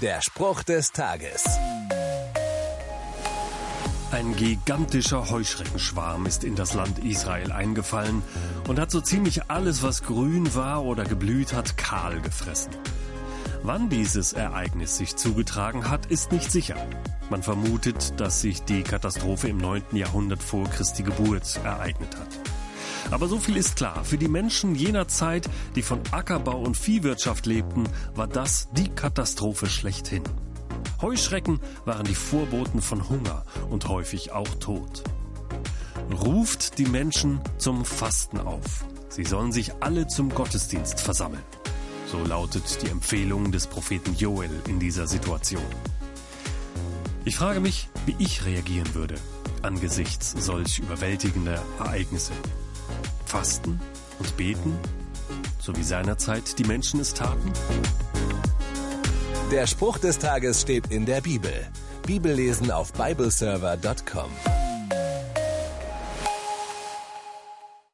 Der Spruch des Tages. Ein gigantischer Heuschreckenschwarm ist in das Land Israel eingefallen und hat so ziemlich alles, was grün war oder geblüht hat, kahl gefressen. Wann dieses Ereignis sich zugetragen hat, ist nicht sicher. Man vermutet, dass sich die Katastrophe im 9. Jahrhundert vor Christi Geburt ereignet hat. Aber so viel ist klar, für die Menschen jener Zeit, die von Ackerbau und Viehwirtschaft lebten, war das die Katastrophe schlechthin. Heuschrecken waren die Vorboten von Hunger und häufig auch Tod. Ruft die Menschen zum Fasten auf. Sie sollen sich alle zum Gottesdienst versammeln. So lautet die Empfehlung des Propheten Joel in dieser Situation. Ich frage mich, wie ich reagieren würde angesichts solch überwältigender Ereignisse. Fasten und beten, so wie seinerzeit die Menschen es taten? Der Spruch des Tages steht in der Bibel. Bibellesen auf bibleserver.com.